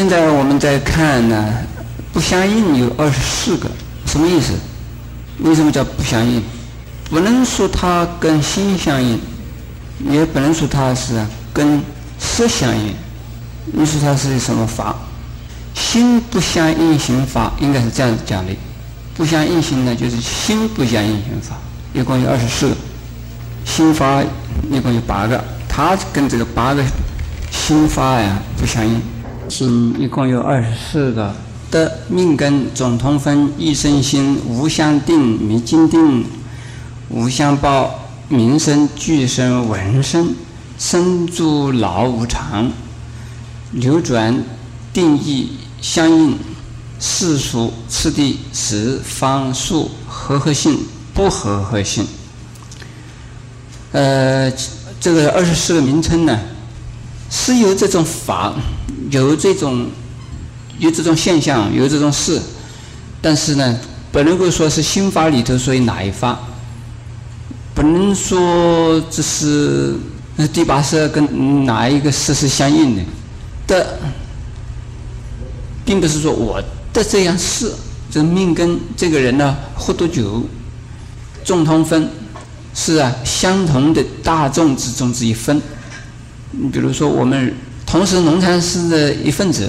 现在我们在看呢，不相应有二十四个，什么意思？为什么叫不相应？不能说它跟心相应，也不能说它是跟色相应。你说它是什么法？心不相应行法，应该是这样子讲的。不相应行呢，就是心不相应行法，一共有二十四个。心法一共有八个，它跟这个八个心法呀不相应。心一共有二十四个，的命根总通分一生心无相定迷经定无相报名声俱生闻声生诸老无常流转定义相应世俗次第十方数合合性不合合性。呃，这个二十四个名称呢，是由这种法，有这种有这种现象，有这种事，但是呢，不能够说是心法里头属于哪一法，不能说这是第八识跟哪一个事是相应的，的，并不是说我的这样是，这命跟这个人呢活多久，众通分。是啊，相同的大众之中之一分。你比如说，我们同时农禅师的一份子，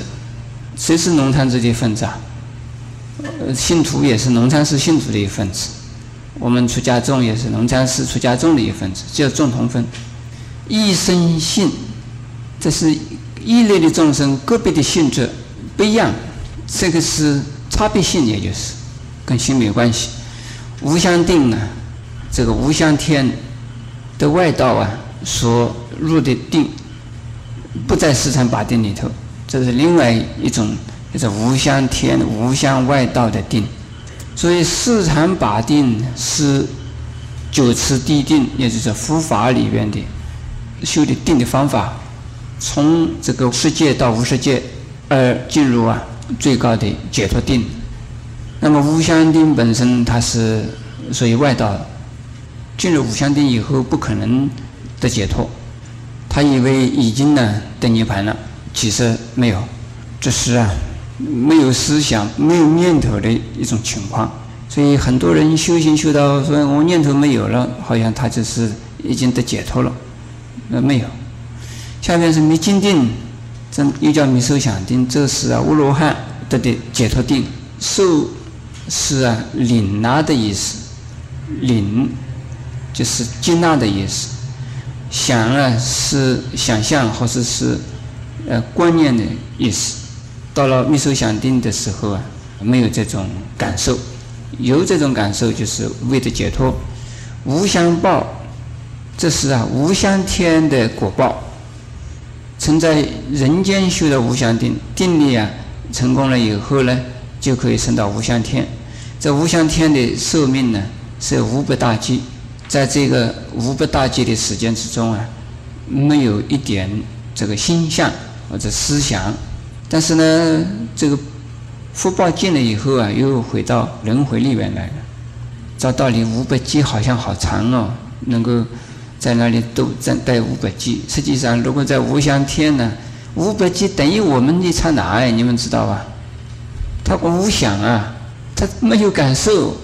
谁是农禅师的一份子啊？信徒也是农禅师信徒的一份子。我们出家众也是农禅师出家众的一份子，叫众同分。一生性，这是异类的众生个别的性质不一样，这个是差别性，也就是跟性没有关系。无相定呢？这个无相天的外道啊，所入的定不在四禅八定里头，这是另外一种，就是无相天、无相外道的定。所以四禅八定是九次地定，也就是佛法里边的修的定的方法，从这个世界到无世界而进入啊最高的解脱定。那么无相定本身它是属于外道。进入无相定以后，不可能得解脱。他以为已经呢得涅盘了，其实没有，这是啊没有思想、没有念头的一种情况。所以很多人修行修到说我念头没有了，好像他就是已经得解脱了，那没有。下面是没精定，这又叫没受想定，这是啊乌罗汉得的解脱定。受是啊领纳的意思，领。就是接纳的意思，想啊是想象或者是呃观念的意思。到了密受想定的时候啊，没有这种感受，有这种感受就是为的解脱。无相报，这是啊无相天的果报。曾在人间修的无相定，定力啊成功了以后呢，就可以升到无相天。这无相天的寿命呢是五百大劫。在这个五百大劫的时间之中啊，没有一点这个心象或者思想，但是呢，这个福报尽了以后啊，又回到轮回里面来了。照道理五百劫好像好长哦，能够在那里都在待五百劫。实际上，如果在无相天呢，五百劫等于我们一刹那哎，你们知道吧？他无想啊，他没有感受，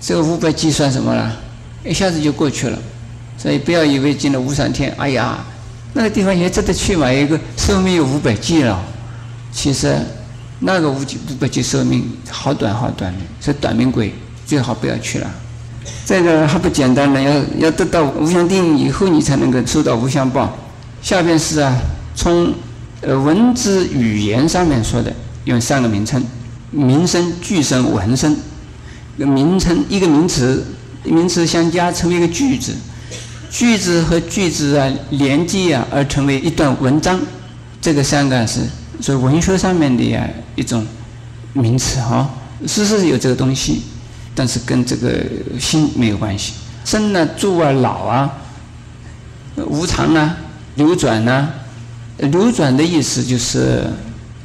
这个五百劫算什么了？一下子就过去了，所以不要以为进了无上天，哎呀，那个地方也值得去嘛。一个寿命有五百计了，其实那个五五百计寿命好短好短的，是短命鬼，最好不要去了。这个还不简单呢，要要得到无相定以后，你才能够收到无相报。下边是啊，从呃文字语言上面说的，用三个名称：名声、句声、文声。名称一个名词。名词相加成为一个句子，句子和句子啊连接啊而成为一段文章，这个三个是所以文学上面的呀一种名词哈，事实有这个东西，但是跟这个心没有关系。生啊、住啊、老啊、无常啊、流转啊，流转的意思就是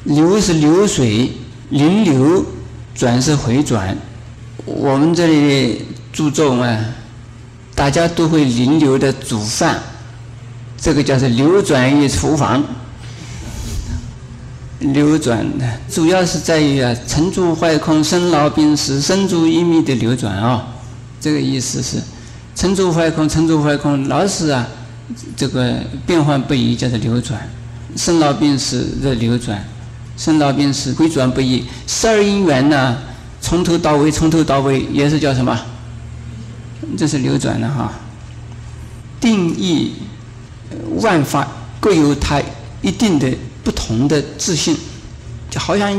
流是流水，临流转是回转，我们这里。注重啊，大家都会轮流的煮饭，这个叫做流转于厨房。流转的，主要是在于啊，成住坏空、生老病死、生住异灭的流转啊。这个意思是，成住坏空、成住坏空，老是啊，这个变幻不已，叫做流转；生老病死的流转，生老病死回转不已。十二因缘呢，从头到尾，从头到尾也是叫什么？这是流转的哈。定义万法各有它一定的。不同的自信，就好像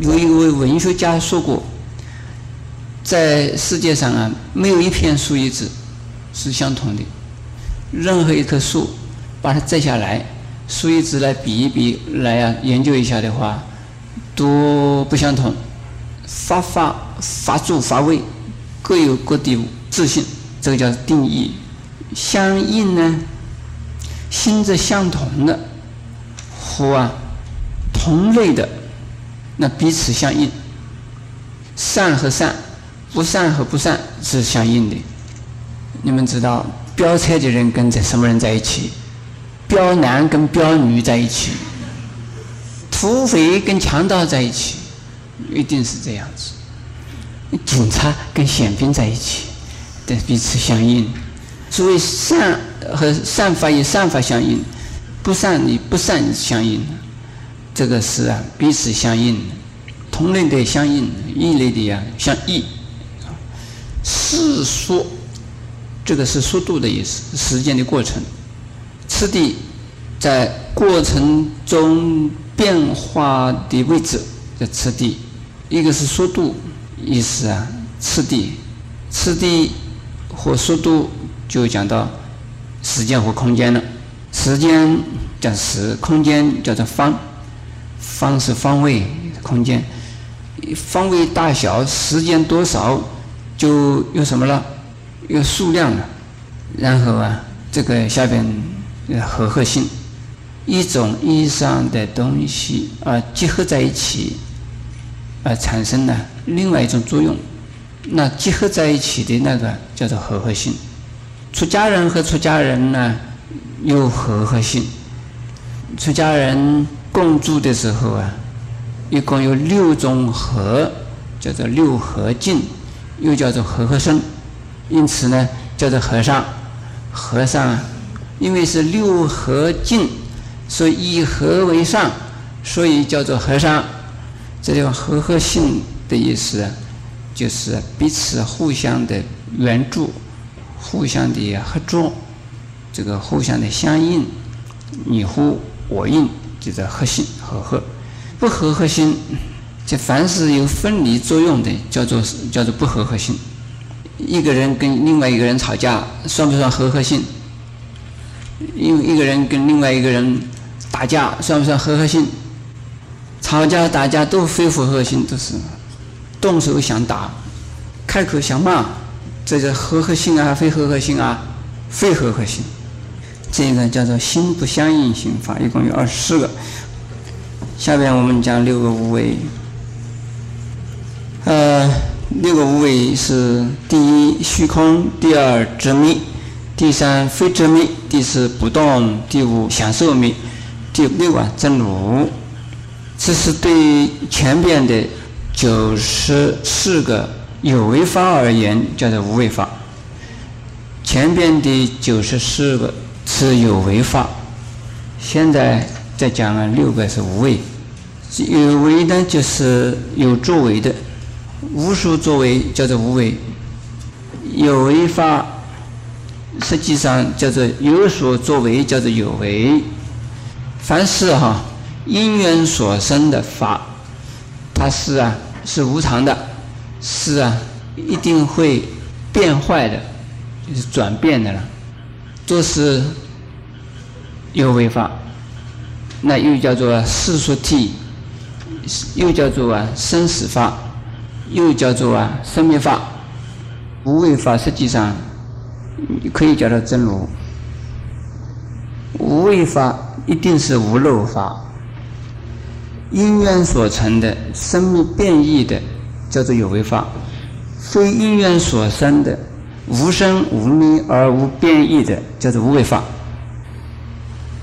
有一位文学家说过，在世界上啊，没有一片树叶子是相同的。任何一棵树，把它摘下来，树叶子来比一比，来啊研究一下的话，都不相同。发发发住发位，各有各的自信，这个叫定义。相应呢，心是相同的。和啊，同类的，那彼此相应。善和善，不善和不善是相应的。你们知道，飙车的人跟着什么人在一起？飙男跟飙女在一起，土匪跟强盗在一起，一定是这样子。警察跟宪兵在一起，得彼此相应。所谓善和善法与善法相应。不善与不善相应，这个是啊，彼此相应，同类的相应，异类的呀相异。世说，这个是速度的意思，时间的过程。次第在过程中变化的位置叫次第，一个是速度，意思啊，次第，次第和速度就讲到时间和空间了。时间讲时，空间叫做方，方是方位，空间，方位大小，时间多少，就有什么了？有数量了。然后啊，这个下边合合性，一种意义上的东西啊结合在一起，而产生了另外一种作用。那结合在一起的那个叫做合合性。出家人和出家人呢？有和合性，出家人共住的时候啊，一共有六种和，叫做六合境，又叫做和合生，因此呢，叫做和尚。和尚啊，因为是六合境，所以以和为上，所以叫做和尚。这叫和合性的意思，就是彼此互相的援助，互相的合作。这个互相的相应，你呼我应，就是合心和合；不合合心，就凡是有分离作用的，叫做叫做不合合心。一个人跟另外一个人吵架，算不算合合性？因为一个人跟另外一个人打架，算不算合合性？吵架打架都非合合心，都是动手想打，开口想骂，这是合合性啊，非合合性啊，非合合性。这个叫做心不相应心法，一共有二十四个。下边我们讲六个无为。呃，六个无为是：第一虚空，第二执迷，第三非执迷，第四不动，第五享受迷，第六啊真如。这是对前边的九十四个有为法而言，叫做无为法。前边的九十四个。是有为法，现在再讲了六个是无为。有为呢，就是有作为的，无所作为叫做无为。有为法实际上叫做有所作为，叫做有为。凡是哈因缘所生的法，它是啊是无常的，是啊一定会变坏的，就是转变的了。都是有为法，那又叫做世俗谛，又叫做啊生死法，又叫做啊生灭法。无为法实际上可以叫做真如。无为法一定是无漏法，因缘所成的生命变异的叫做有为法，非因缘所生的。无生无灭而无变异的，叫做无为法。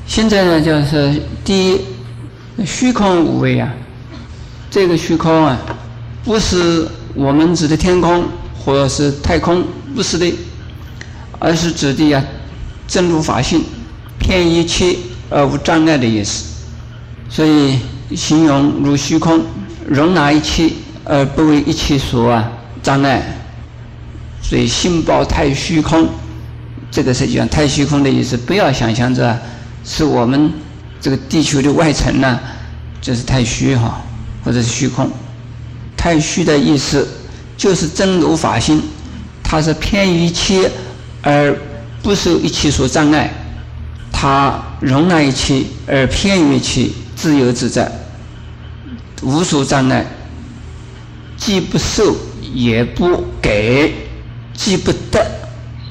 现在呢，就是第一虚空无为啊，这个虚空啊，不是我们指的天空或者是太空，不是的，而是指的呀真如法性，偏一切而无障碍的意思。所以形容如虚空，容纳一切而不为一切所啊障碍。所以心报太虚空，这个实际上太虚空的意思，不要想象着是我们这个地球的外层呢，这是太虚哈，或者是虚空。太虚的意思就是真如法心，它是偏于一切而不受一切所障碍，它容纳一切而偏于一切，自由自在，无所障碍，既不受也不给。既不得，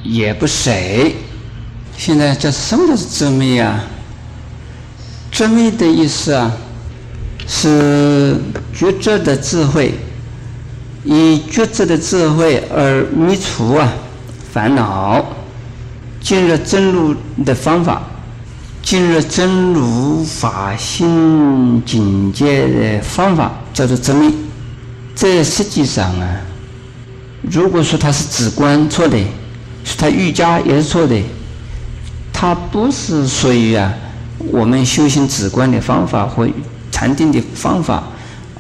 也不舍。现在这什么是执迷啊？执迷的意思啊，是觉知的智慧，以觉知的智慧而灭除啊烦恼，进入真如的方法，进入真如法性境界的方法，叫做执迷。这实际上啊。如果说他是直观错的，是他瑜伽也是错的，他不是属于啊我们修行直观的方法或禅定的方法，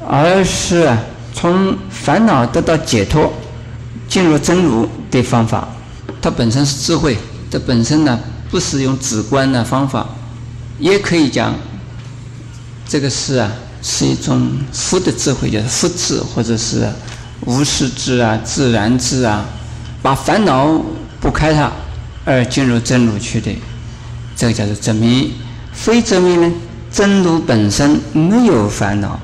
而是从烦恼得到解脱、进入真如的方法。它本身是智慧，这本身呢不是用直观的方法，也可以讲这个是啊是一种福的智慧，叫福智，或者是。无事智啊，自然智啊，把烦恼不开它，而进入真如去的，这个叫做真明。非真明呢，真如本身没有烦恼，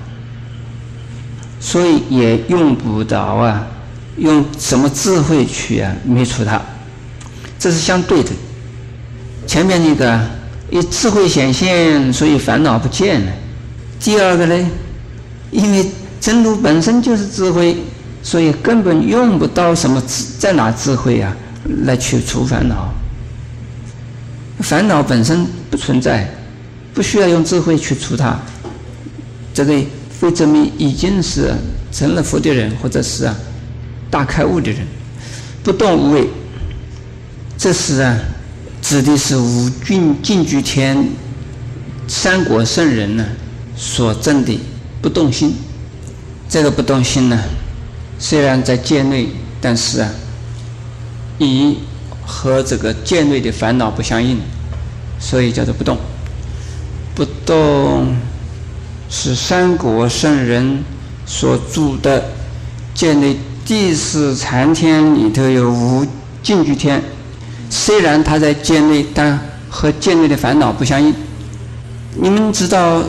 所以也用不着啊，用什么智慧去啊灭除它，这是相对的。前面那个以智慧显现，所以烦恼不见了。第二个呢，因为真如本身就是智慧。所以根本用不到什么智在哪智慧啊，来去除烦恼。烦恼本身不存在，不需要用智慧去除它。这个非证明已经是成了佛的人，或者是啊大开悟的人，不动无为。这是啊，指的是五蕴净居天三国圣人呢所证的不动心。这个不动心呢？虽然在界内，但是啊，以和这个界内的烦恼不相应，所以叫做不动。不动是三国圣人所住的界内第四禅天里头有无净居天，虽然他在界内，但和界内的烦恼不相应。你们知道，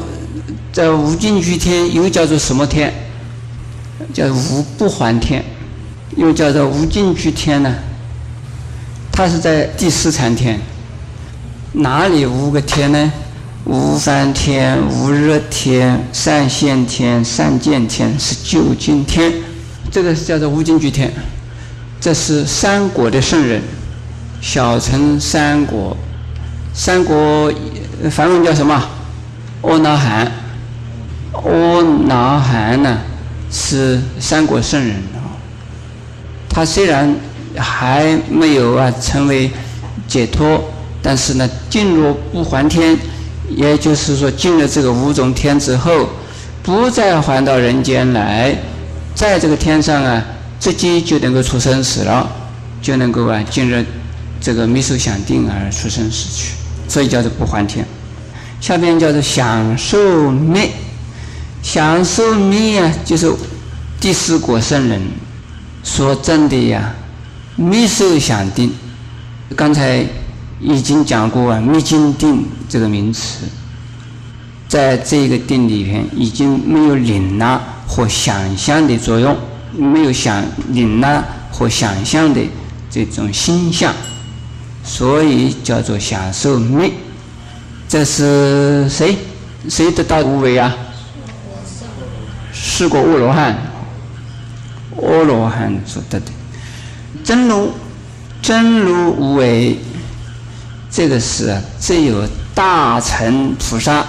在无尽居天又叫做什么天？叫无不还天，又叫做无尽居天呢。它是在第四禅天，哪里五个天呢？无烦天、无热天、善现天、善见天是究竟天，这个是叫做无尽居天。这是三国的圣人，小乘三国，三国梵文叫什么？阿那含，阿那含呢？是三国圣人啊，他虽然还没有啊成为解脱，但是呢，进入不还天，也就是说进了这个五种天之后，不再还到人间来，在这个天上啊，直接就能够出生死了，就能够啊进入这个密受想定而出生死去，所以叫做不还天。下边叫做享受灭。享受灭啊，就是第四果圣人所证的呀，密受想定。刚才已经讲过啊，密经定这个名词，在这个定里边已经没有领纳或想象的作用，没有想领纳或想象的这种心象，所以叫做享受灭。这是谁？谁得到无为啊？是个阿罗汉，阿罗汉所得的真如，真如无为，这个是只有大乘菩萨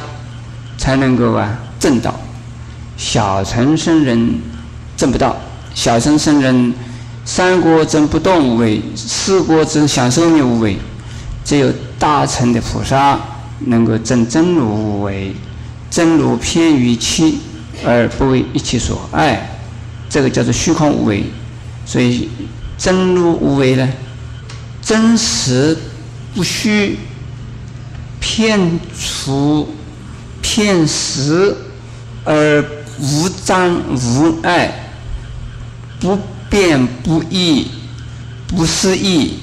才能够啊证道。小乘圣人证不到，小乘圣人三国证不动无为，四国证享受灭无为，只有大乘的菩萨能够证真如无为，真如偏于气而不为一切所爱，这个叫做虚空无为。所以真如无为呢，真实不虚，片除片实而。无障无碍，不变不易，不思议，